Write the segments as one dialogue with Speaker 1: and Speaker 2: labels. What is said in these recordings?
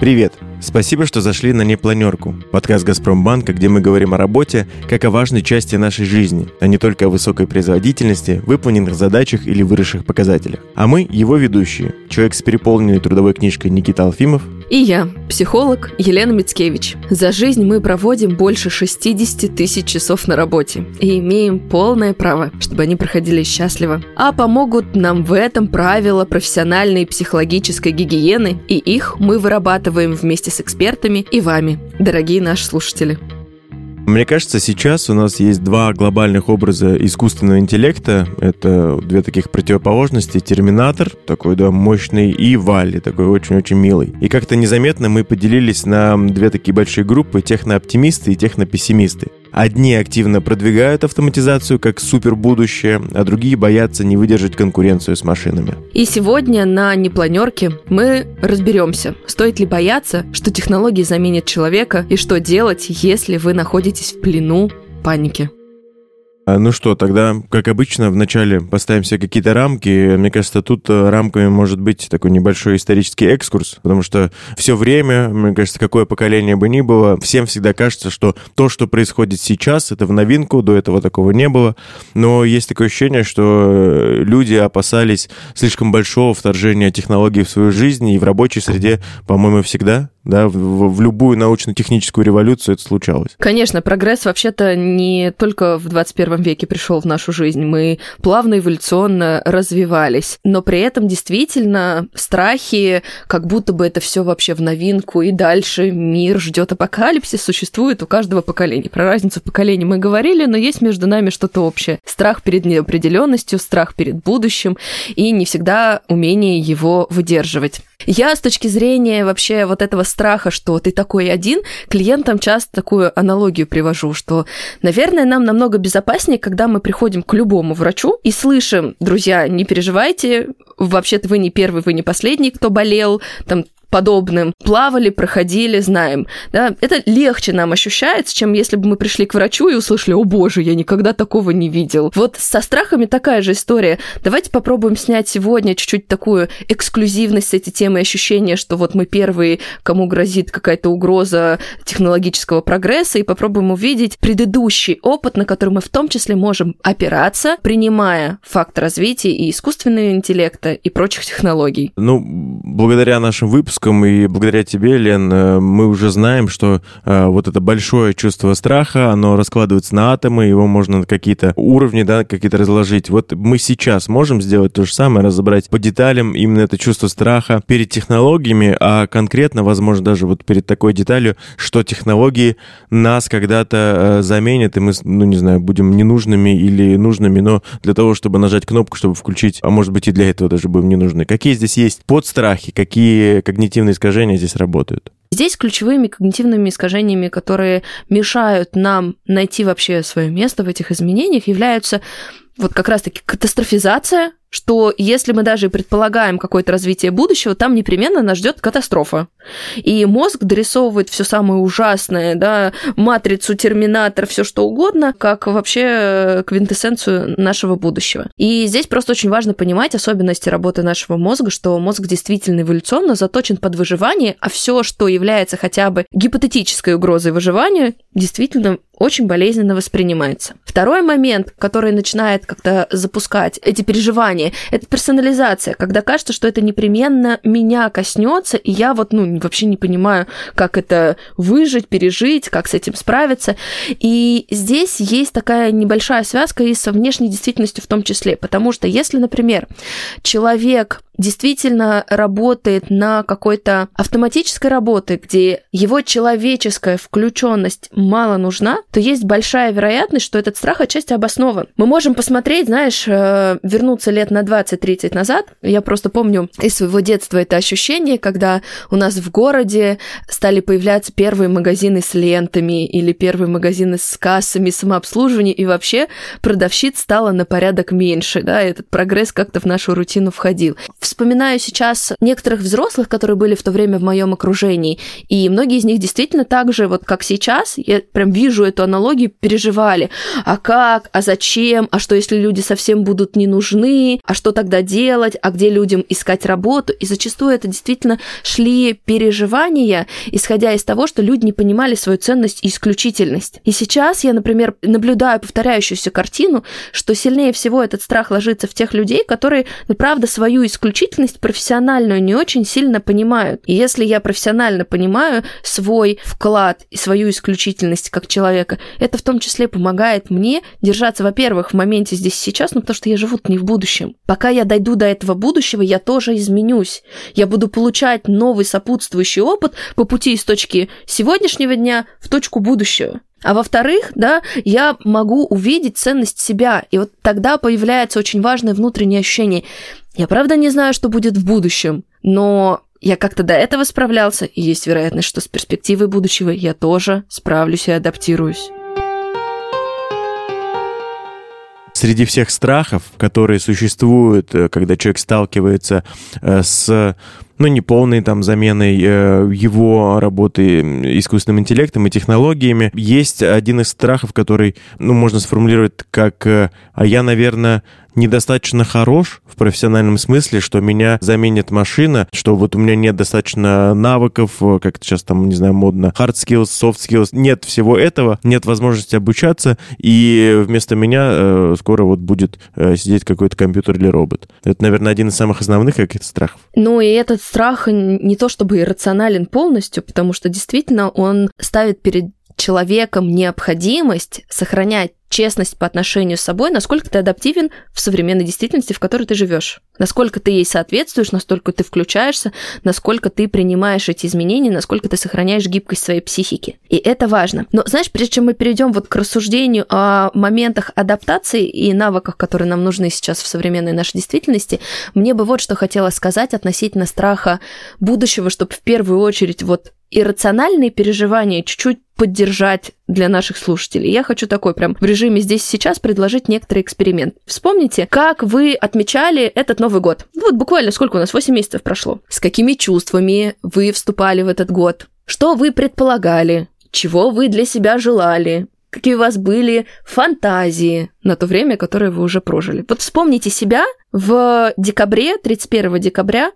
Speaker 1: Привет! Спасибо, что зашли на «Непланерку» – подкаст «Газпромбанка», где мы говорим о работе как о важной части нашей жизни, а не только о высокой производительности, выполненных задачах или выросших показателях. А мы – его ведущие. Человек с переполненной трудовой книжкой Никита Алфимов
Speaker 2: и я, психолог Елена Мицкевич. За жизнь мы проводим больше 60 тысяч часов на работе и имеем полное право, чтобы они проходили счастливо. А помогут нам в этом правила профессиональной психологической гигиены, и их мы вырабатываем вместе с экспертами и вами, дорогие наши слушатели.
Speaker 1: Мне кажется, сейчас у нас есть два глобальных образа искусственного интеллекта. Это две таких противоположности. Терминатор, такой, да, мощный, и Валли, такой очень-очень милый. И как-то незаметно мы поделились на две такие большие группы, технооптимисты и технопессимисты. Одни активно продвигают автоматизацию как супер будущее, а другие боятся не выдержать конкуренцию с машинами.
Speaker 2: И сегодня на непланерке мы разберемся, стоит ли бояться, что технологии заменят человека, и что делать, если вы находитесь в плену паники.
Speaker 1: А, ну что, тогда, как обычно, вначале поставим себе какие-то рамки. Мне кажется, тут э, рамками может быть такой небольшой исторический экскурс, потому что все время, мне кажется, какое поколение бы ни было, всем всегда кажется, что то, что происходит сейчас, это в новинку, до этого такого не было. Но есть такое ощущение, что э, люди опасались слишком большого вторжения технологий в свою жизнь, и в рабочей среде, по-моему, всегда да, в, в любую научно-техническую революцию это случалось.
Speaker 2: Конечно, прогресс вообще-то не только в 21 веке пришел в нашу жизнь, мы плавно эволюционно развивались, но при этом действительно страхи, как будто бы это все вообще в новинку, и дальше мир ждет апокалипсис, существует у каждого поколения. Про разницу поколений мы говорили, но есть между нами что-то общее. Страх перед неопределенностью, страх перед будущим и не всегда умение его выдерживать. Я с точки зрения вообще вот этого страха, что ты такой один, клиентам часто такую аналогию привожу, что, наверное, нам намного безопаснее, когда мы приходим к любому врачу и слышим, друзья, не переживайте, вообще-то вы не первый, вы не последний, кто болел, там подобным плавали, проходили, знаем. Да? Это легче нам ощущается, чем если бы мы пришли к врачу и услышали, о боже, я никогда такого не видел. Вот со страхами такая же история. Давайте попробуем снять сегодня чуть-чуть такую эксклюзивность с этой темы, ощущение, что вот мы первые, кому грозит какая-то угроза технологического прогресса, и попробуем увидеть предыдущий опыт, на который мы в том числе можем опираться, принимая факт развития и искусственного интеллекта и прочих технологий.
Speaker 1: Ну, благодаря нашим выпускам выпуском, и благодаря тебе, Лен, э, мы уже знаем, что э, вот это большое чувство страха, оно раскладывается на атомы, его можно на какие-то уровни, да, какие-то разложить. Вот мы сейчас можем сделать то же самое, разобрать по деталям именно это чувство страха перед технологиями, а конкретно, возможно, даже вот перед такой деталью, что технологии нас когда-то э, заменят, и мы, ну, не знаю, будем ненужными или нужными, но для того, чтобы нажать кнопку, чтобы включить, а может быть и для этого даже будем не нужны. Какие здесь есть подстрахи, какие когнитивные когнитивные искажения здесь работают?
Speaker 2: Здесь ключевыми когнитивными искажениями, которые мешают нам найти вообще свое место в этих изменениях, являются вот как раз-таки катастрофизация, что если мы даже предполагаем какое-то развитие будущего, там непременно нас ждет катастрофа. И мозг дорисовывает все самое ужасное, да, матрицу, терминатор, все что угодно, как вообще квинтэссенцию нашего будущего. И здесь просто очень важно понимать особенности работы нашего мозга, что мозг действительно эволюционно заточен под выживание, а все, что является хотя бы гипотетической угрозой выживания, действительно очень болезненно воспринимается. Второй момент, который начинает как-то запускать эти переживания, это персонализация, когда кажется, что это непременно меня коснется, и я вот, ну, вообще не понимаю, как это выжить, пережить, как с этим справиться. И здесь есть такая небольшая связка и со внешней действительностью в том числе, потому что если, например, человек действительно работает на какой-то автоматической работе, где его человеческая включенность мало нужна, то есть большая вероятность, что этот страх отчасти обоснован. Мы можем посмотреть, знаешь, э, вернуться лет на 20-30 назад. Я просто помню из своего детства это ощущение, когда у нас в городе стали появляться первые магазины с лентами или первые магазины с кассами самообслуживания, и вообще продавщиц стало на порядок меньше, да, этот прогресс как-то в нашу рутину входил. В вспоминаю сейчас некоторых взрослых, которые были в то время в моем окружении, и многие из них действительно так же, вот как сейчас, я прям вижу эту аналогию, переживали. А как? А зачем? А что, если люди совсем будут не нужны? А что тогда делать? А где людям искать работу? И зачастую это действительно шли переживания, исходя из того, что люди не понимали свою ценность и исключительность. И сейчас я, например, наблюдаю повторяющуюся картину, что сильнее всего этот страх ложится в тех людей, которые, ну, правда, свою исключительность профессиональную не очень сильно понимают. И если я профессионально понимаю свой вклад и свою исключительность как человека, это в том числе помогает мне держаться, во-первых, в моменте здесь сейчас, ну, потому что я живу не в будущем. Пока я дойду до этого будущего, я тоже изменюсь. Я буду получать новый сопутствующий опыт по пути из точки сегодняшнего дня в точку будущего. А во-вторых, да, я могу увидеть ценность себя, и вот тогда появляется очень важное внутреннее ощущение. Я правда не знаю, что будет в будущем, но я как-то до этого справлялся, и есть вероятность, что с перспективой будущего я тоже справлюсь и адаптируюсь.
Speaker 1: Среди всех страхов, которые существуют, э, когда человек сталкивается э, с ну, не полной там заменой э, его работы искусственным интеллектом и технологиями. Есть один из страхов, который, ну, можно сформулировать как «а я, наверное, недостаточно хорош в профессиональном смысле, что меня заменит машина, что вот у меня нет достаточно навыков, э, как сейчас там, не знаю, модно, hard skills, soft skills, нет всего этого, нет возможности обучаться, и вместо меня э, скоро вот будет э, сидеть какой-то компьютер или робот. Это, наверное, один из самых основных каких-то страхов.
Speaker 2: Ну и этот страх не то чтобы иррационален полностью, потому что действительно он ставит перед человеком необходимость сохранять честность по отношению с собой, насколько ты адаптивен в современной действительности, в которой ты живешь. Насколько ты ей соответствуешь, насколько ты включаешься, насколько ты принимаешь эти изменения, насколько ты сохраняешь гибкость своей психики. И это важно. Но знаешь, прежде чем мы перейдем вот к рассуждению о моментах адаптации и навыках, которые нам нужны сейчас в современной нашей действительности, мне бы вот что хотела сказать относительно страха будущего, чтобы в первую очередь вот иррациональные переживания чуть-чуть поддержать для наших слушателей. Я хочу такой прям в режиме здесь сейчас предложить некоторый эксперимент. Вспомните, как вы отмечали этот Новый год. Ну, вот буквально сколько у нас, 8 месяцев прошло. С какими чувствами вы вступали в этот год? Что вы предполагали? Чего вы для себя желали? Какие у вас были фантазии на то время, которое вы уже прожили? Вот вспомните себя в декабре, 31 декабря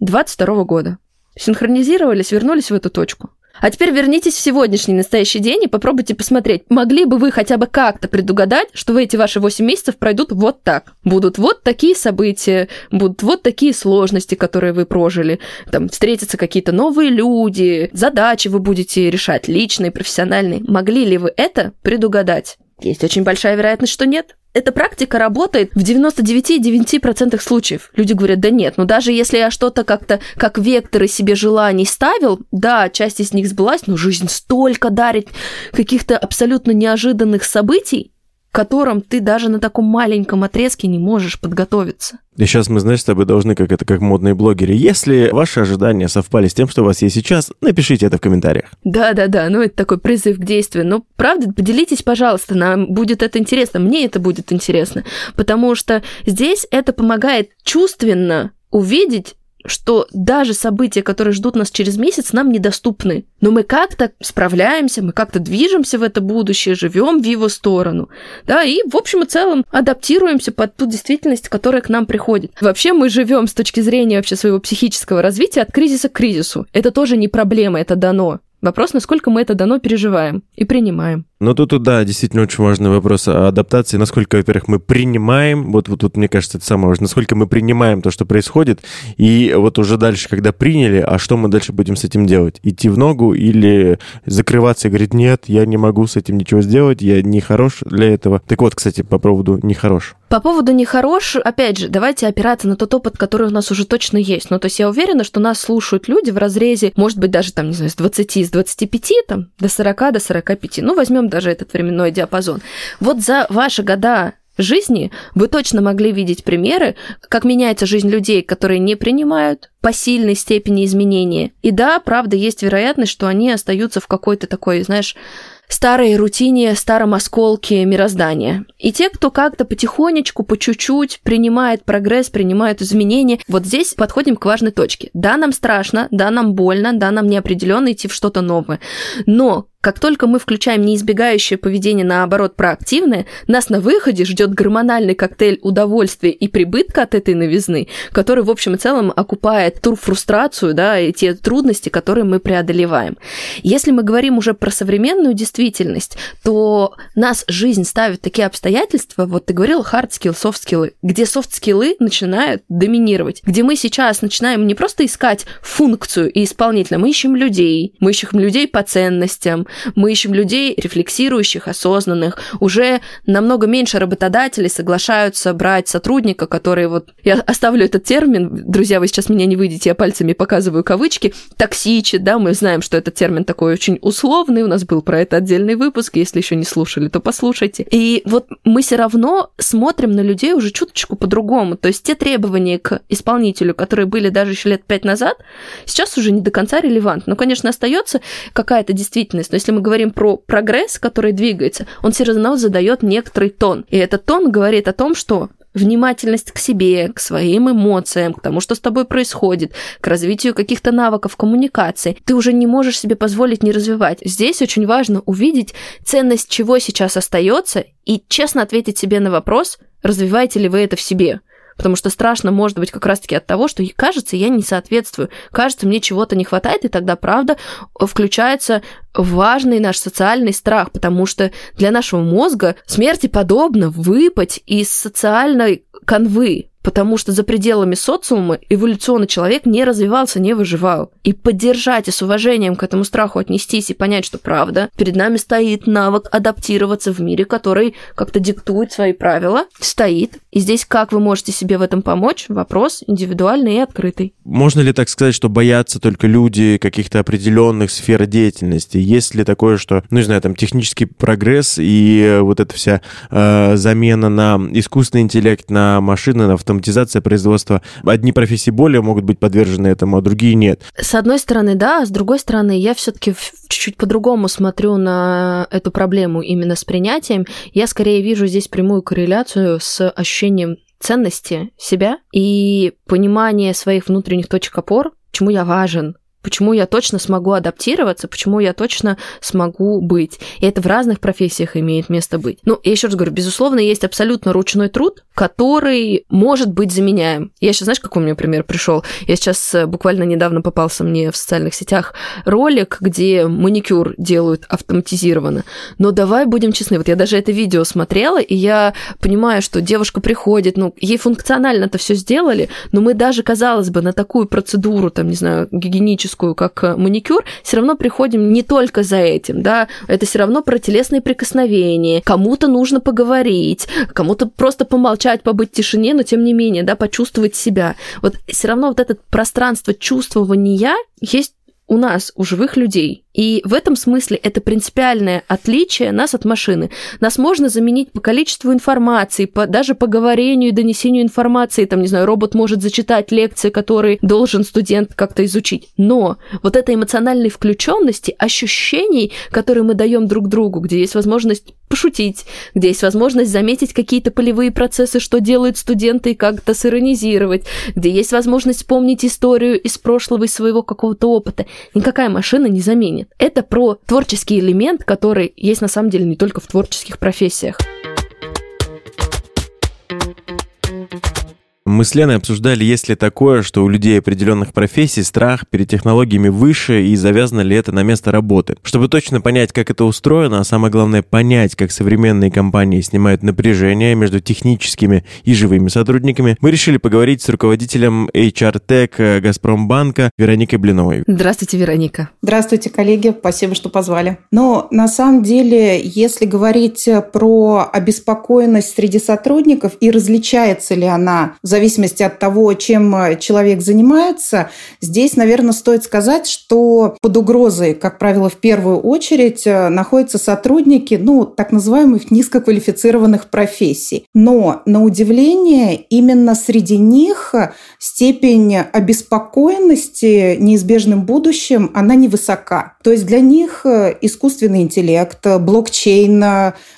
Speaker 2: 22 года. Синхронизировались, вернулись в эту точку. А теперь вернитесь в сегодняшний настоящий день и попробуйте посмотреть, могли бы вы хотя бы как-то предугадать, что в эти ваши 8 месяцев пройдут вот так. Будут вот такие события, будут вот такие сложности, которые вы прожили. Там встретятся какие-то новые люди, задачи вы будете решать, личные, профессиональные. Могли ли вы это предугадать? Есть очень большая вероятность, что нет. Эта практика работает в 99,9% случаев. Люди говорят, да нет, ну даже если я что-то как-то, как векторы себе желаний ставил, да, часть из них сбылась, но жизнь столько дарит каких-то абсолютно неожиданных событий, к которым ты даже на таком маленьком отрезке не можешь подготовиться.
Speaker 1: И сейчас мы, знаешь, с тобой должны, как это, как модные блогеры. Если ваши ожидания совпали с тем, что у вас есть сейчас, напишите это в комментариях.
Speaker 2: Да-да-да, ну это такой призыв к действию. Ну, правда, поделитесь, пожалуйста, нам будет это интересно, мне это будет интересно, потому что здесь это помогает чувственно увидеть что даже события, которые ждут нас через месяц, нам недоступны. Но мы как-то справляемся, мы как-то движемся в это будущее, живем в его сторону, да, и в общем и целом адаптируемся под ту действительность, которая к нам приходит. Вообще мы живем с точки зрения вообще своего психического развития от кризиса к кризису. Это тоже не проблема, это дано. Вопрос, насколько мы это дано переживаем и принимаем.
Speaker 1: Ну, тут, да, действительно очень важный вопрос о адаптации. Насколько, во-первых, мы принимаем, вот, вот тут, мне кажется, это самое важное, насколько мы принимаем то, что происходит, и вот уже дальше, когда приняли, а что мы дальше будем с этим делать? Идти в ногу или закрываться и говорить, нет, я не могу с этим ничего сделать, я не хорош для этого. Так вот, кстати, по поводу не хорош.
Speaker 2: По поводу нехорош, опять же, давайте опираться на тот опыт, который у нас уже точно есть. Ну, то есть я уверена, что нас слушают люди в разрезе, может быть, даже там, не знаю, с 20, с 25, там, до 40, до 45. Ну, возьмем даже этот временной диапазон. Вот за ваши года жизни вы точно могли видеть примеры, как меняется жизнь людей, которые не принимают по сильной степени изменения. И да, правда, есть вероятность, что они остаются в какой-то такой, знаешь, старой рутине, старом осколке мироздания. И те, кто как-то потихонечку, по чуть-чуть принимает прогресс, принимает изменения, вот здесь подходим к важной точке. Да, нам страшно, да, нам больно, да, нам неопределенно идти в что-то новое. Но как только мы включаем неизбегающее поведение, наоборот, проактивное, нас на выходе ждет гормональный коктейль удовольствия и прибытка от этой новизны, который, в общем и целом, окупает ту фрустрацию, да, и те трудности, которые мы преодолеваем. Если мы говорим уже про современную действительность, то нас жизнь ставит такие обстоятельства, вот ты говорил soft skills, где skills начинают доминировать, где мы сейчас начинаем не просто искать функцию и исполнителя, мы ищем людей, мы ищем людей по ценностям, мы ищем людей рефлексирующих, осознанных. Уже намного меньше работодателей соглашаются брать сотрудника, который вот... Я оставлю этот термин, друзья, вы сейчас меня не выйдете, я пальцами показываю кавычки, токсичит, да, мы знаем, что этот термин такой очень условный, у нас был про это отдельный выпуск, если еще не слушали, то послушайте. И вот мы все равно смотрим на людей уже чуточку по-другому, то есть те требования к исполнителю, которые были даже еще лет пять назад, сейчас уже не до конца релевантны. Ну, конечно, остается какая-то действительность, если мы говорим про прогресс, который двигается, он все равно задает некоторый тон. И этот тон говорит о том, что внимательность к себе, к своим эмоциям, к тому, что с тобой происходит, к развитию каких-то навыков коммуникации, ты уже не можешь себе позволить не развивать. Здесь очень важно увидеть ценность, чего сейчас остается, и честно ответить себе на вопрос, развиваете ли вы это в себе потому что страшно может быть как раз-таки от того, что кажется, я не соответствую, кажется, мне чего-то не хватает, и тогда, правда, включается важный наш социальный страх, потому что для нашего мозга смерти подобно выпать из социальной канвы, потому что за пределами социума эволюционно человек не развивался, не выживал. И поддержать и с уважением к этому страху отнестись и понять, что правда, перед нами стоит навык адаптироваться в мире, который как-то диктует свои правила, стоит. И здесь как вы можете себе в этом помочь? Вопрос индивидуальный и открытый.
Speaker 1: Можно ли так сказать, что боятся только люди каких-то определенных сфер деятельности? Есть ли такое, что, ну не знаю, там технический прогресс и вот эта вся э, замена на искусственный интеллект, на машины, на автоматизация производства. Одни профессии более могут быть подвержены этому, а другие нет.
Speaker 2: С одной стороны, да, а с другой стороны, я все-таки чуть-чуть по-другому смотрю на эту проблему именно с принятием. Я скорее вижу здесь прямую корреляцию с ощущением ценности себя и понимание своих внутренних точек опор, чему я важен, почему я точно смогу адаптироваться, почему я точно смогу быть. И это в разных профессиях имеет место быть. Ну, я еще раз говорю, безусловно, есть абсолютно ручной труд, который может быть заменяем. Я сейчас, знаешь, какой у меня пример пришел? Я сейчас э, буквально недавно попался мне в социальных сетях ролик, где маникюр делают автоматизированно. Но давай будем честны, вот я даже это видео смотрела, и я понимаю, что девушка приходит, ну, ей функционально это все сделали, но мы даже, казалось бы, на такую процедуру, там, не знаю, гигиеническую, эстетическую, как э, маникюр, все равно приходим не только за этим, да, это все равно про телесные прикосновения, кому-то нужно поговорить, кому-то просто помолчать, побыть в тишине, но тем не менее, да, почувствовать себя. Вот все равно вот это пространство чувствования есть у нас, у живых людей. И в этом смысле это принципиальное отличие нас от машины. Нас можно заменить по количеству информации, по, даже по говорению и донесению информации. Там, не знаю, робот может зачитать лекции, которые должен студент как-то изучить. Но вот этой эмоциональной включенности, ощущений, которые мы даем друг другу, где есть возможность пошутить, где есть возможность заметить какие-то полевые процессы, что делают студенты, и как-то сиронизировать, где есть возможность вспомнить историю из прошлого, из своего какого-то опыта. Никакая машина не заменит. Это про творческий элемент, который есть на самом деле не только в творческих профессиях.
Speaker 1: Мы с Леной обсуждали, есть ли такое, что у людей определенных профессий страх перед технологиями выше и завязано ли это на место работы. Чтобы точно понять, как это устроено, а самое главное понять, как современные компании снимают напряжение между техническими и живыми сотрудниками, мы решили поговорить с руководителем HR Tech Газпромбанка Вероникой Блиновой.
Speaker 2: Здравствуйте, Вероника.
Speaker 3: Здравствуйте, коллеги. Спасибо, что позвали. Но на самом деле, если говорить про обеспокоенность среди сотрудников и различается ли она в зависимости от того, чем человек занимается. Здесь, наверное, стоит сказать, что под угрозой, как правило, в первую очередь находятся сотрудники, ну, так называемых низкоквалифицированных профессий. Но, на удивление, именно среди них степень обеспокоенности неизбежным будущим, она невысока. То есть для них искусственный интеллект, блокчейн,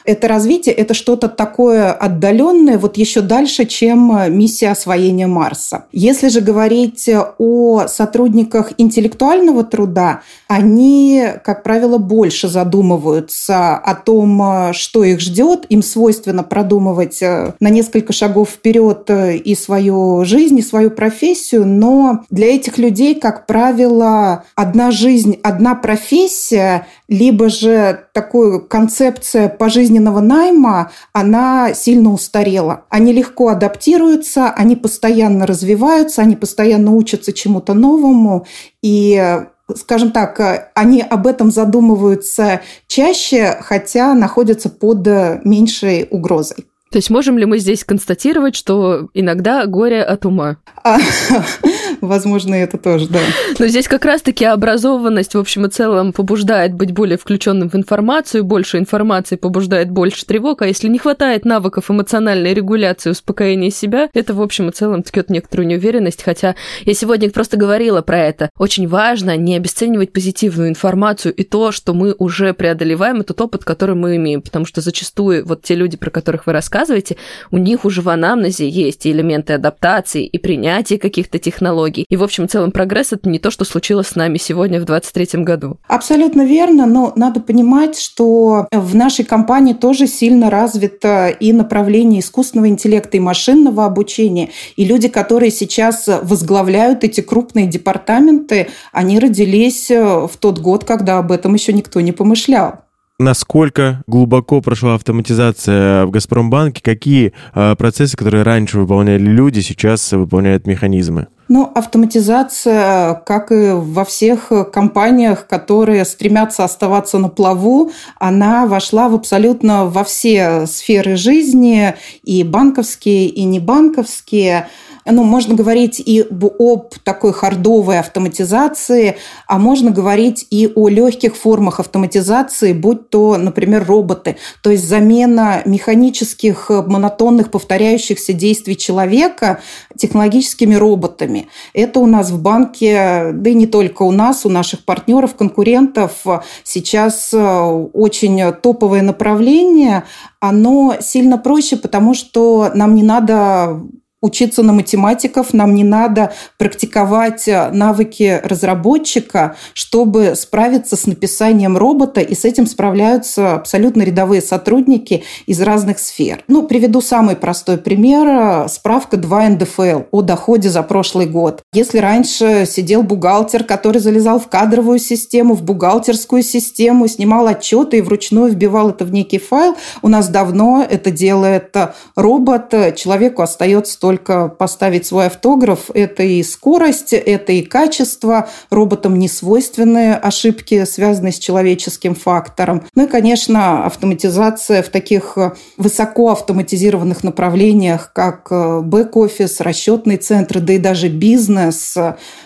Speaker 3: это развитие, это что-то такое отдаленное, вот еще дальше, чем миссия освоения Марса. Если же говорить о сотрудниках интеллектуального труда, они, как правило, больше задумываются о том, что их ждет. Им свойственно продумывать э, на несколько шагов вперед э, и свою жизнь, и свою профессию, но для этих людей, как правило, одна жизнь, одна профессия, либо же такую концепция пожизненного найма, она сильно устарела. Они легко адаптируются, они постоянно развиваются, они постоянно учатся чему-то новому, и скажем так, они об этом задумываются чаще, хотя находятся под меньшей угрозой.
Speaker 2: То есть можем ли мы здесь констатировать, что иногда горе от ума?
Speaker 3: Возможно, это тоже, да.
Speaker 2: Но здесь как раз-таки образованность в общем и целом побуждает быть более включенным в информацию, больше информации побуждает больше тревог, а если не хватает навыков эмоциональной регуляции, успокоения себя, это в общем и целом ткет некоторую неуверенность, хотя я сегодня просто говорила про это. Очень важно не обесценивать позитивную информацию и то, что мы уже преодолеваем, этот опыт, который мы имеем, потому что зачастую вот те люди, про которых вы рассказываете, у них уже в анамнезе есть и элементы адаптации, и принятия каких-то технологий. И, в общем, целом прогресс – это не то, что случилось с нами сегодня в 2023 году.
Speaker 3: Абсолютно верно, но надо понимать, что в нашей компании тоже сильно развито и направление искусственного интеллекта, и машинного обучения. И люди, которые сейчас возглавляют эти крупные департаменты, они родились в тот год, когда об этом еще никто не помышлял
Speaker 1: насколько глубоко прошла автоматизация в «Газпромбанке», какие э, процессы, которые раньше выполняли люди, сейчас выполняют механизмы?
Speaker 3: Ну, автоматизация, как и во всех компаниях, которые стремятся оставаться на плаву, она вошла в абсолютно во все сферы жизни, и банковские, и небанковские ну, можно говорить и об такой хардовой автоматизации, а можно говорить и о легких формах автоматизации, будь то, например, роботы, то есть замена механических монотонных повторяющихся действий человека технологическими роботами. Это у нас в банке, да и не только у нас, у наших партнеров, конкурентов сейчас очень топовое направление. Оно сильно проще, потому что нам не надо учиться на математиков, нам не надо практиковать э, навыки разработчика, чтобы справиться с написанием робота, и с этим справляются абсолютно рядовые сотрудники из разных сфер. Ну, приведу самый простой пример. Справка 2 НДФЛ о доходе за прошлый год. Если раньше сидел бухгалтер, который залезал в кадровую систему, в бухгалтерскую систему, снимал отчеты и вручную вбивал это в некий файл, у нас давно это делает робот. Человеку остается только только поставить свой автограф. Это и скорость, это и качество. Роботам не свойственные ошибки, связанные с человеческим фактором. Ну и, конечно, автоматизация в таких высоко автоматизированных направлениях, как э, бэк-офис, расчетные центры, да и даже бизнес,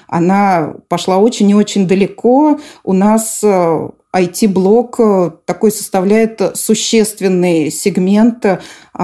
Speaker 3: она пошла очень и очень далеко. У нас IT-блок э, такой составляет существенный сегмент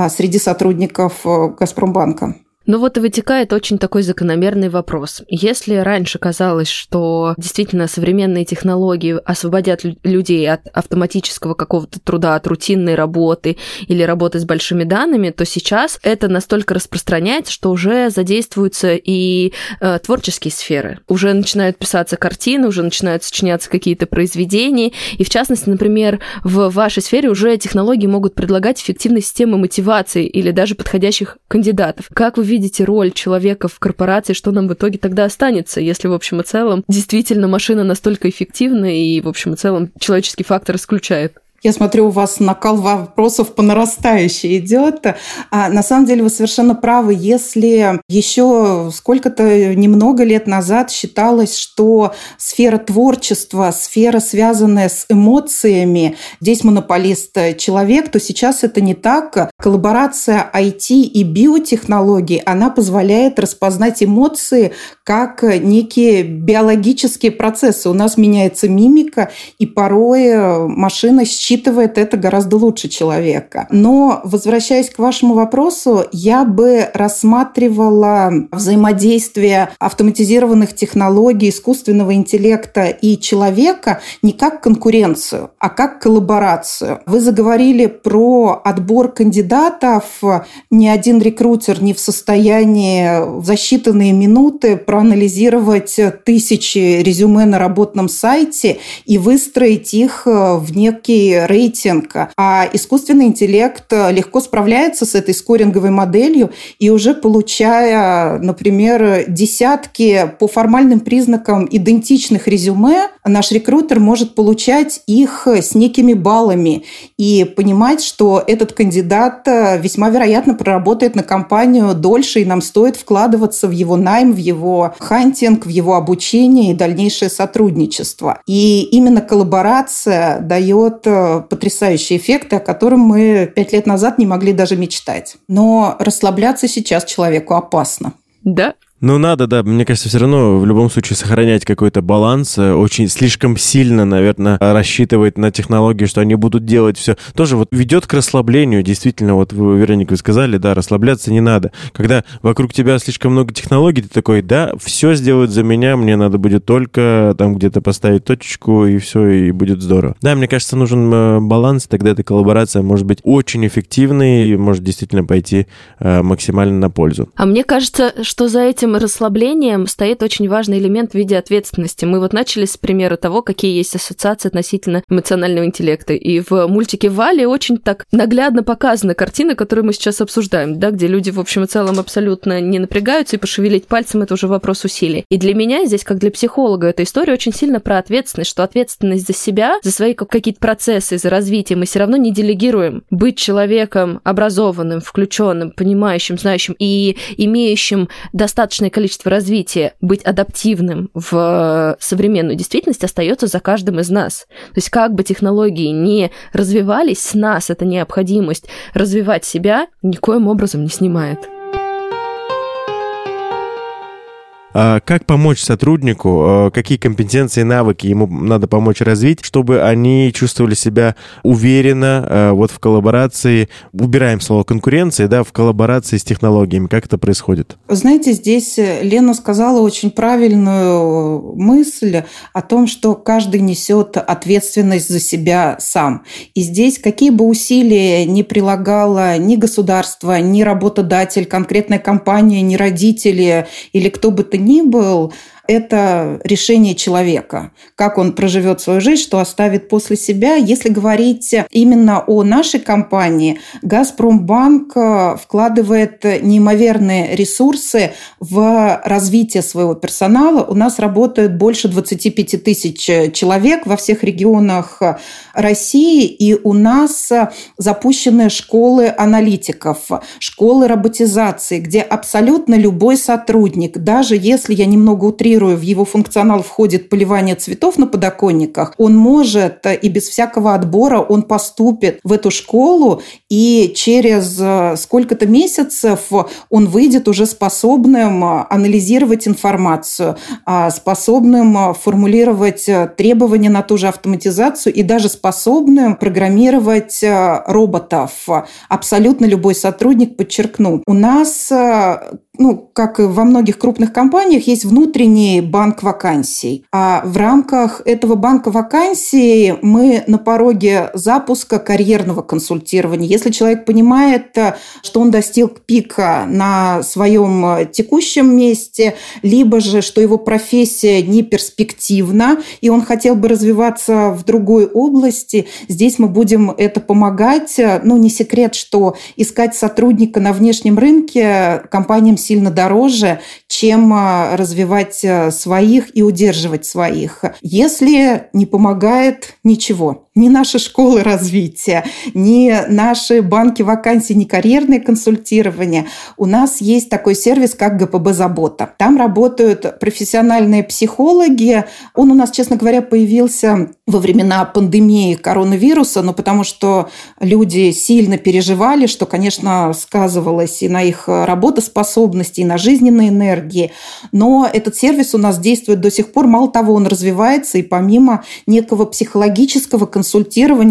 Speaker 3: среди сотрудников э, Газпромбанка.
Speaker 2: Ну вот и вытекает очень такой закономерный вопрос. Если раньше казалось, что действительно современные технологии освободят людей от автоматического какого-то труда, от рутинной работы или работы с большими данными, то сейчас это настолько распространяется, что уже задействуются и э, творческие сферы. Уже начинают писаться картины, уже начинают сочиняться какие-то произведения. И в частности, например, в вашей сфере уже технологии могут предлагать эффективные системы мотивации или даже подходящих кандидатов. Как вы видите роль человека в корпорации, что нам в итоге тогда останется, если в общем и целом действительно машина настолько эффективна и в общем и целом человеческий фактор исключает?
Speaker 3: Я смотрю, у вас накал вопросов по нарастающей идет. А, на самом деле вы совершенно правы. Если еще сколько-то немного лет назад считалось, что сфера творчества, сфера, связанная с эмоциями, здесь монополист человек, то сейчас это не так. Коллаборация IT и биотехнологий, она позволяет распознать эмоции как некие биологические процессы. У нас меняется мимика, и порой машина считает считывает это гораздо лучше человека. Но, возвращаясь к вашему вопросу, я бы рассматривала взаимодействие автоматизированных технологий, искусственного интеллекта и человека не как конкуренцию, а как коллаборацию. Вы заговорили про отбор кандидатов. Ни один рекрутер не в состоянии в засчитанные минуты проанализировать тысячи резюме на работном сайте и выстроить их в некий рейтинг, а искусственный интеллект легко справляется с этой скоринговой моделью и уже получая, например, десятки по формальным признакам идентичных резюме, наш рекрутер может получать их с некими баллами и понимать, что этот кандидат весьма вероятно проработает на компанию дольше, и нам стоит вкладываться в его найм, в его хантинг, в его обучение и дальнейшее сотрудничество. И именно коллаборация дает потрясающие эффекты, о котором мы пять лет назад не могли даже мечтать. Но расслабляться сейчас человеку опасно.
Speaker 2: Да,
Speaker 1: ну, надо, да. Мне кажется, все равно в любом случае сохранять какой-то баланс. Э, очень слишком сильно, наверное, рассчитывать на технологии, что они будут делать все. Тоже вот ведет к расслаблению. Действительно, вот вы, Вероника, вы сказали, да, расслабляться не надо. Когда вокруг тебя слишком много технологий, ты такой, да, все сделают за меня, мне надо будет только там где-то поставить точечку, и все, и будет здорово. Да, мне кажется, нужен э, баланс, тогда эта коллаборация может быть очень эффективной и может действительно пойти э, максимально на пользу.
Speaker 2: А мне кажется, что за этим этим расслаблением стоит очень важный элемент в виде ответственности. Мы вот начали с примера того, какие есть ассоциации относительно эмоционального интеллекта. И в мультике Вали очень так наглядно показана картина, которую мы сейчас обсуждаем, да, где люди, в общем и целом, абсолютно не напрягаются, и пошевелить пальцем – это уже вопрос усилий. И для меня здесь, как для психолога, эта история очень сильно про ответственность, что ответственность за себя, за свои какие-то процессы, за развитие мы все равно не делегируем. Быть человеком образованным, включенным, понимающим, знающим и имеющим достаточно достаточное количество развития, быть адаптивным в современную действительность остается за каждым из нас. То есть как бы технологии не развивались, с нас эта необходимость развивать себя никоим образом не снимает.
Speaker 1: Как помочь сотруднику, а какие компетенции и навыки ему надо помочь развить, чтобы они чувствовали себя уверенно а, вот в коллаборации, убираем слово конкуренции, да, в коллаборации с технологиями. Как это происходит?
Speaker 3: Знаете, здесь Лена сказала очень правильную мысль о том, что каждый несет ответственность за себя сам. И здесь какие бы усилия ни прилагала ни государство, ни работодатель, конкретная компания, ни родители или кто бы то ни был, это решение человека, как он проживет свою жизнь, что оставит после себя. Если говорить именно о нашей компании, «Газпромбанк» вкладывает неимоверные ресурсы в развитие своего персонала. У нас работают больше 25 тысяч человек во всех регионах России, и у нас запущены школы аналитиков, школы роботизации, где абсолютно любой сотрудник, даже если я немного утрирую, цитирую, в его функционал входит поливание цветов на подоконниках, он может и без всякого отбора он поступит в эту школу, и через э, сколько-то месяцев он выйдет уже способным анализировать информацию, способным формулировать требования на ту же автоматизацию и даже способным программировать э, роботов. Абсолютно любой сотрудник, подчеркну. У нас э, ну, как и во многих крупных компаниях, есть внутренний банк вакансий. А в рамках этого банка вакансий мы на пороге запуска карьерного консультирования. Если человек понимает, что он достиг пика на своем текущем месте, либо же, что его профессия не перспективна, и он хотел бы развиваться в другой области, здесь мы будем это помогать. Ну, не секрет, что искать сотрудника на внешнем рынке компаниям сильно дороже, чем а, развивать а, своих и удерживать своих. Если не помогает, ничего ни наши школы развития, ни наши банки вакансий, ни карьерное консультирование. У нас есть такой сервис, как ГПБ «Забота». Там работают профессиональные психологи. Он у нас, честно говоря, появился во времена пандемии коронавируса, но потому что люди сильно переживали, что, конечно, сказывалось и на их работоспособности, и на жизненной энергии. Но этот сервис у нас действует до сих пор. Мало того, он развивается, и помимо некого психологического консультирования,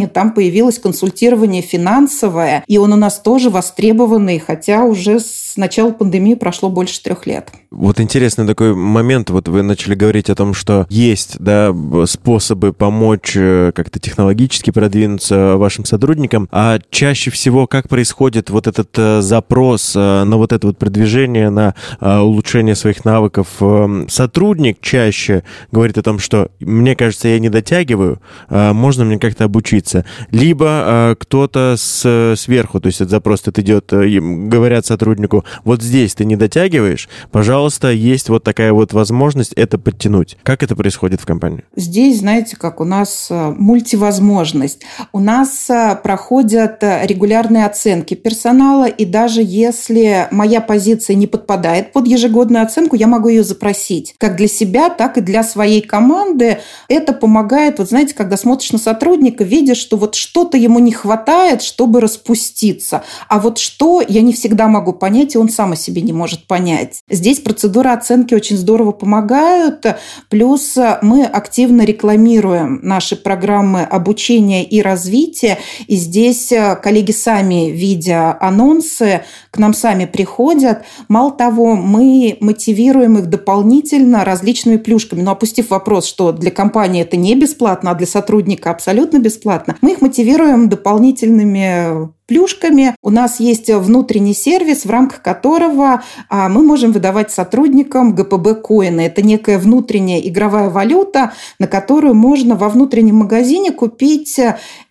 Speaker 3: там появилось консультирование финансовое, и он у нас тоже востребованный, хотя уже с начала пандемии прошло больше трех лет.
Speaker 1: Вот интересный такой момент. Вот вы начали говорить о том, что есть да, способы помочь э, как-то технологически продвинуться вашим сотрудникам, а чаще всего как происходит вот этот э, запрос э, на вот это вот продвижение, на улучшение своих навыков? Эм, сотрудник чаще говорит о том, что мне кажется, я не дотягиваю, можно мне как-то обучиться. Либо кто-то с, сверху, то есть этот запрос этот идет, говорят сотруднику, вот здесь ты не дотягиваешь, пожалуйста, есть вот такая вот возможность это подтянуть. Как это происходит в компании?
Speaker 3: Здесь, знаете, как у нас э, мультивозможность. У нас э, проходят э, регулярные оценки персонала, и даже если моя позиция не подпадает под ежегодную оценку, я могу ее запросить. Как для себя, так и для своей команды. Это помогает, вот знаете, когда смотришь на сотрудника, видишь, что вот что-то ему не хватает, чтобы распуститься. А вот что, я не всегда могу понять, он сам о себе не может понять. Здесь процедура оценки очень здорово помогают. Плюс мы активно рекламируем наши программы обучения и развития. И здесь коллеги сами, видя анонсы, к нам сами приходят. Мало того, мы мотивируем их дополнительно различными плюшками. Но опустив вопрос, что для компании это не бесплатно, а для сотрудника абсолютно бесплатно, мы их мотивируем дополнительными плюшками. У нас есть внутренний сервис, в рамках которого а, мы можем выдавать сотрудникам ГПБ коины. Это некая внутренняя игровая валюта, на которую можно во внутреннем магазине купить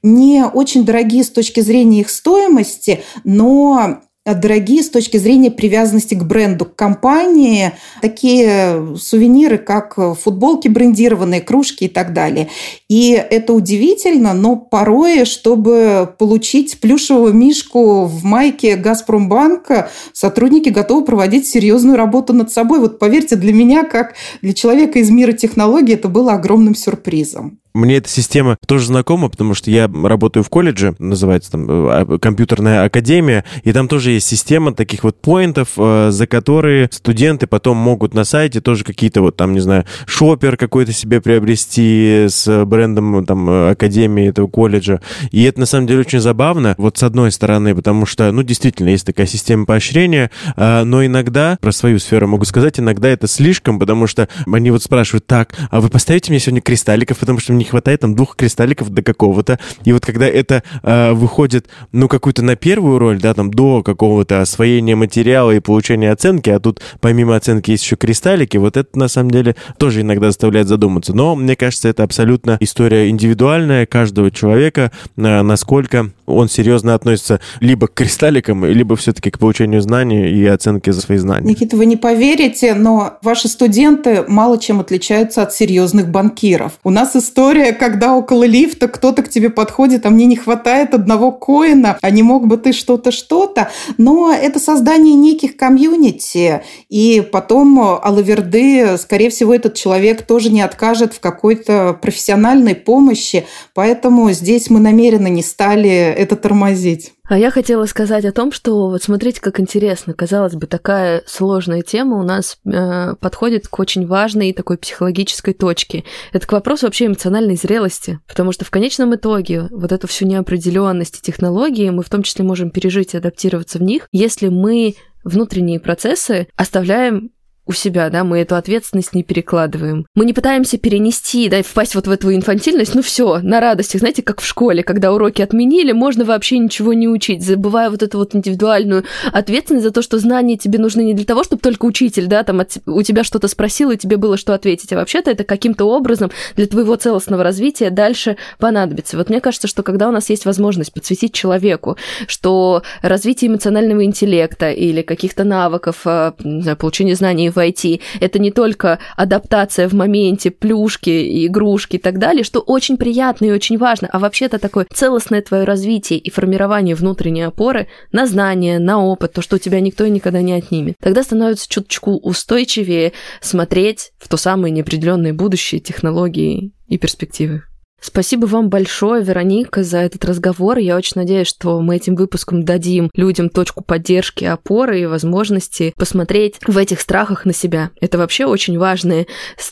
Speaker 3: не очень дорогие с точки зрения их стоимости, но дорогие с точки зрения привязанности к бренду, к компании. Такие сувениры, как футболки брендированные, кружки и так далее. И это удивительно, но порой, чтобы получить плюшевого мишку в майке «Газпромбанка», сотрудники готовы проводить серьезную работу над собой. Вот поверьте, для меня, как для человека из мира технологий, это было огромным сюрпризом.
Speaker 1: Мне эта система тоже знакома, потому что я работаю в колледже, называется там э, компьютерная академия, и там тоже есть система таких вот поинтов, э, за которые студенты потом могут на сайте тоже какие-то вот там, не знаю, шопер какой-то себе приобрести с брендом там академии этого колледжа. И это на самом деле очень забавно, вот с одной стороны, потому что, ну, действительно, есть такая система поощрения, э, но иногда, про свою сферу могу сказать, иногда это слишком, потому что они вот спрашивают, так, а вы поставите мне сегодня кристалликов, потому что мне хватает там двух кристалликов до какого-то. И вот когда это э, выходит, ну, какую-то на первую роль, да, там, до какого-то освоения материала и получения оценки, а тут помимо оценки есть еще кристаллики, вот это на самом деле тоже иногда заставляет задуматься. Но мне кажется, это абсолютно история индивидуальная каждого человека, э, насколько он серьезно относится либо к кристалликам, либо все-таки к получению знаний и оценке за свои знания.
Speaker 3: Никита, вы не поверите, но ваши студенты мало чем отличаются от серьезных банкиров. У нас история, когда около лифта кто-то к тебе подходит, а мне не хватает одного коина, а не мог бы ты что-то, что-то. Но это создание неких комьюнити. И потом Алаверды, скорее всего, этот человек тоже не откажет в какой-то профессиональной помощи. Поэтому здесь мы намеренно не стали это тормозить.
Speaker 2: А я хотела сказать о том, что вот смотрите, как интересно. Казалось бы, такая сложная тема у нас э, подходит к очень важной такой психологической точке. Это к вопросу вообще эмоциональной зрелости, потому что в конечном итоге вот эту всю неопределенность и технологии мы в том числе можем пережить и адаптироваться в них, если мы внутренние процессы оставляем у себя, да, мы эту ответственность не перекладываем. Мы не пытаемся перенести, да, впасть вот в эту инфантильность, ну все, на радостях, знаете, как в школе, когда уроки отменили, можно вообще ничего не учить, забывая вот эту вот индивидуальную ответственность за то, что знания тебе нужны не для того, чтобы только учитель, да, там от, у тебя что-то спросил, и тебе было что ответить, а вообще-то это каким-то образом для твоего целостного развития дальше понадобится. Вот мне кажется, что когда у нас есть возможность подсветить человеку, что развитие эмоционального интеллекта или каких-то навыков, а, получение знаний в войти. Это не только адаптация в моменте, плюшки, игрушки и так далее, что очень приятно и очень важно, а вообще-то такое целостное твое развитие и формирование внутренней опоры на знания, на опыт, то, что у тебя никто и никогда не отнимет. Тогда становится чуточку устойчивее смотреть в то самое неопределенное будущее, технологии и перспективы. Спасибо вам большое, Вероника, за этот разговор. Я очень надеюсь, что мы этим выпуском дадим людям точку поддержки, опоры и возможности посмотреть в этих страхах на себя. Это вообще очень важный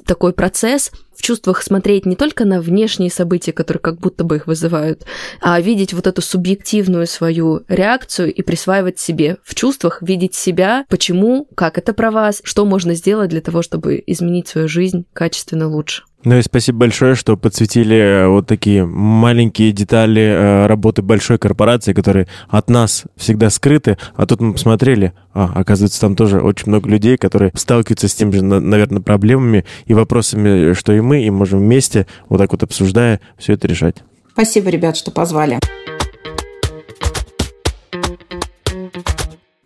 Speaker 2: такой процесс, в чувствах смотреть не только на внешние события, которые как будто бы их вызывают, а видеть вот эту субъективную свою реакцию и присваивать себе. В чувствах видеть себя, почему, как это про вас, что можно сделать для того, чтобы изменить свою жизнь качественно лучше.
Speaker 1: Ну и спасибо большое, что подсветили э, вот такие маленькие детали э, работы большой корпорации, которые от нас всегда скрыты. А тут мы посмотрели, а, оказывается, там тоже очень много людей, которые сталкиваются с теми же, наверное, проблемами и вопросами, что и мы, и можем вместе, вот так вот обсуждая, все это решать.
Speaker 3: Спасибо, ребят, что позвали.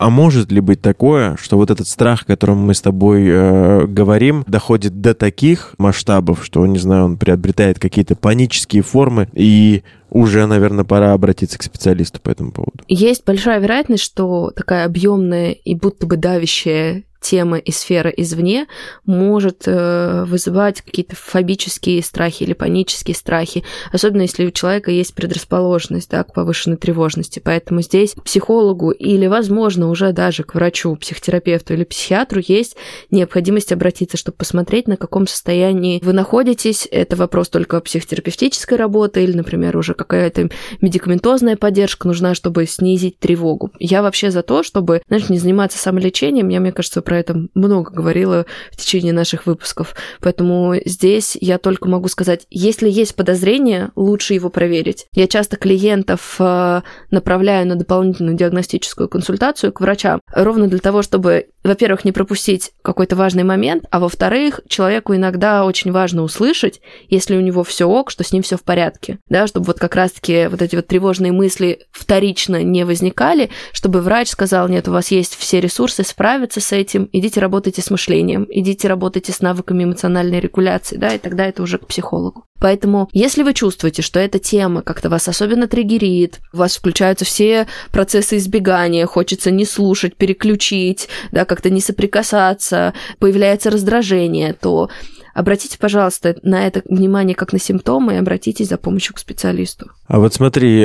Speaker 1: А может ли быть такое, что вот этот страх, о котором мы с тобой э, говорим, доходит до таких масштабов, что, не знаю, он приобретает какие-то панические формы, и уже, наверное, пора обратиться к специалисту по этому поводу?
Speaker 2: Есть большая вероятность, что такая объемная и будто бы давящая тема и сфера извне может э, вызывать какие-то фобические страхи или панические страхи, особенно если у человека есть предрасположенность да, к повышенной тревожности. Поэтому здесь к психологу или, возможно, уже даже к врачу, психотерапевту или психиатру есть необходимость обратиться, чтобы посмотреть, на каком состоянии вы находитесь. Это вопрос только психотерапевтической работы или, например, уже какая-то медикаментозная поддержка нужна, чтобы снизить тревогу. Я вообще за то, чтобы, знаешь, не заниматься самолечением. Я, мне кажется, про это много говорила в течение наших выпусков. Поэтому здесь я только могу сказать, если есть подозрение, лучше его проверить. Я часто клиентов э, направляю на дополнительную диагностическую консультацию к врачам, ровно для того, чтобы, во-первых, не пропустить какой-то важный момент, а во-вторых, человеку иногда очень важно услышать, если у него все ок, что с ним все в порядке, да, чтобы вот как раз-таки вот эти вот тревожные мысли вторично не возникали, чтобы врач сказал, нет, у вас есть все ресурсы справиться с этим, этим, идите работайте с мышлением, идите работайте с навыками эмоциональной регуляции, да, и тогда это уже к психологу. Поэтому, если вы чувствуете, что эта тема как-то вас особенно триггерит, у вас включаются все процессы избегания, хочется не слушать, переключить, да, как-то не соприкасаться, появляется раздражение, то обратите, пожалуйста, на это внимание как на симптомы и обратитесь за помощью к специалисту.
Speaker 1: А вот смотри,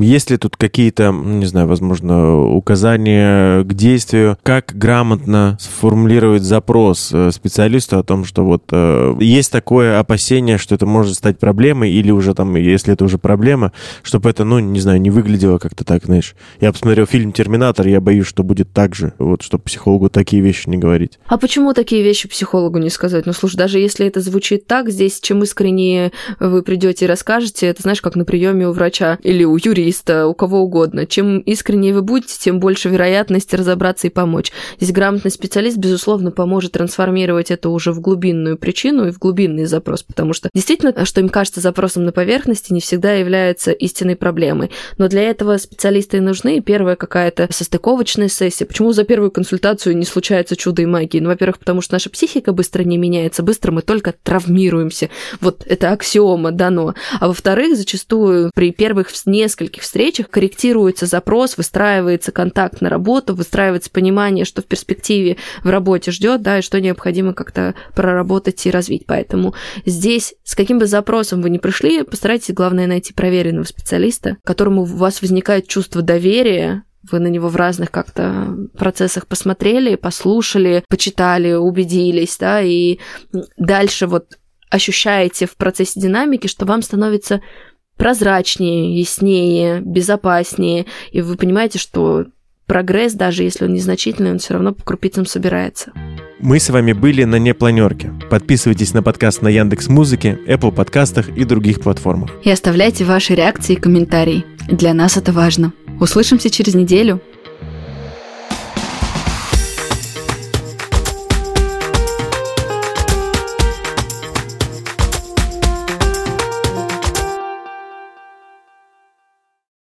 Speaker 1: есть ли тут какие-то, не знаю, возможно, указания к действию, как грамотно сформулировать запрос э, специалисту о том, что вот э, есть такое опасение, что это может стать проблемой, или уже там, если это уже проблема, чтобы это, ну, не знаю, не выглядело как-то так, знаешь. Я посмотрел фильм «Терминатор», я боюсь, что будет так же, вот, чтобы психологу такие вещи не говорить.
Speaker 2: А почему такие вещи психологу не сказать? Ну, слушай, даже если это звучит так, здесь чем искреннее вы придете и расскажете, это знаешь, как на приеме у врача или у юриста, у кого угодно. Чем искреннее вы будете, тем больше вероятности разобраться и помочь. Здесь грамотный специалист, безусловно, поможет трансформировать это уже в глубинную причину и в глубинный запрос, потому что действительно, что им кажется запросом на поверхности, не всегда является истинной проблемой. Но для этого специалисты и нужны. Первая какая-то состыковочная сессия. Почему за первую консультацию не случается чудо и магии? Ну, во-первых, потому что наша психика быстро не меняется, быстро мы только травмируемся. Вот это аксиома дано. А во-вторых, зачастую при первых нескольких встречах корректируется запрос, выстраивается контакт на работу, выстраивается понимание, что в перспективе в работе ждет, да, и что необходимо как-то проработать и развить. Поэтому здесь, с каким бы запросом вы ни пришли, постарайтесь, главное, найти проверенного специалиста, которому у вас возникает чувство доверия, вы на него в разных как-то процессах посмотрели, послушали, почитали, убедились, да, и дальше вот ощущаете в процессе динамики, что вам становится прозрачнее, яснее, безопаснее, и вы понимаете, что прогресс, даже если он незначительный, он все равно по крупицам собирается.
Speaker 1: Мы с вами были на Непланерке. Подписывайтесь на подкаст на Яндекс Музыке, Apple подкастах и других платформах.
Speaker 2: И оставляйте ваши реакции и комментарии. Для нас это важно. Услышимся через неделю.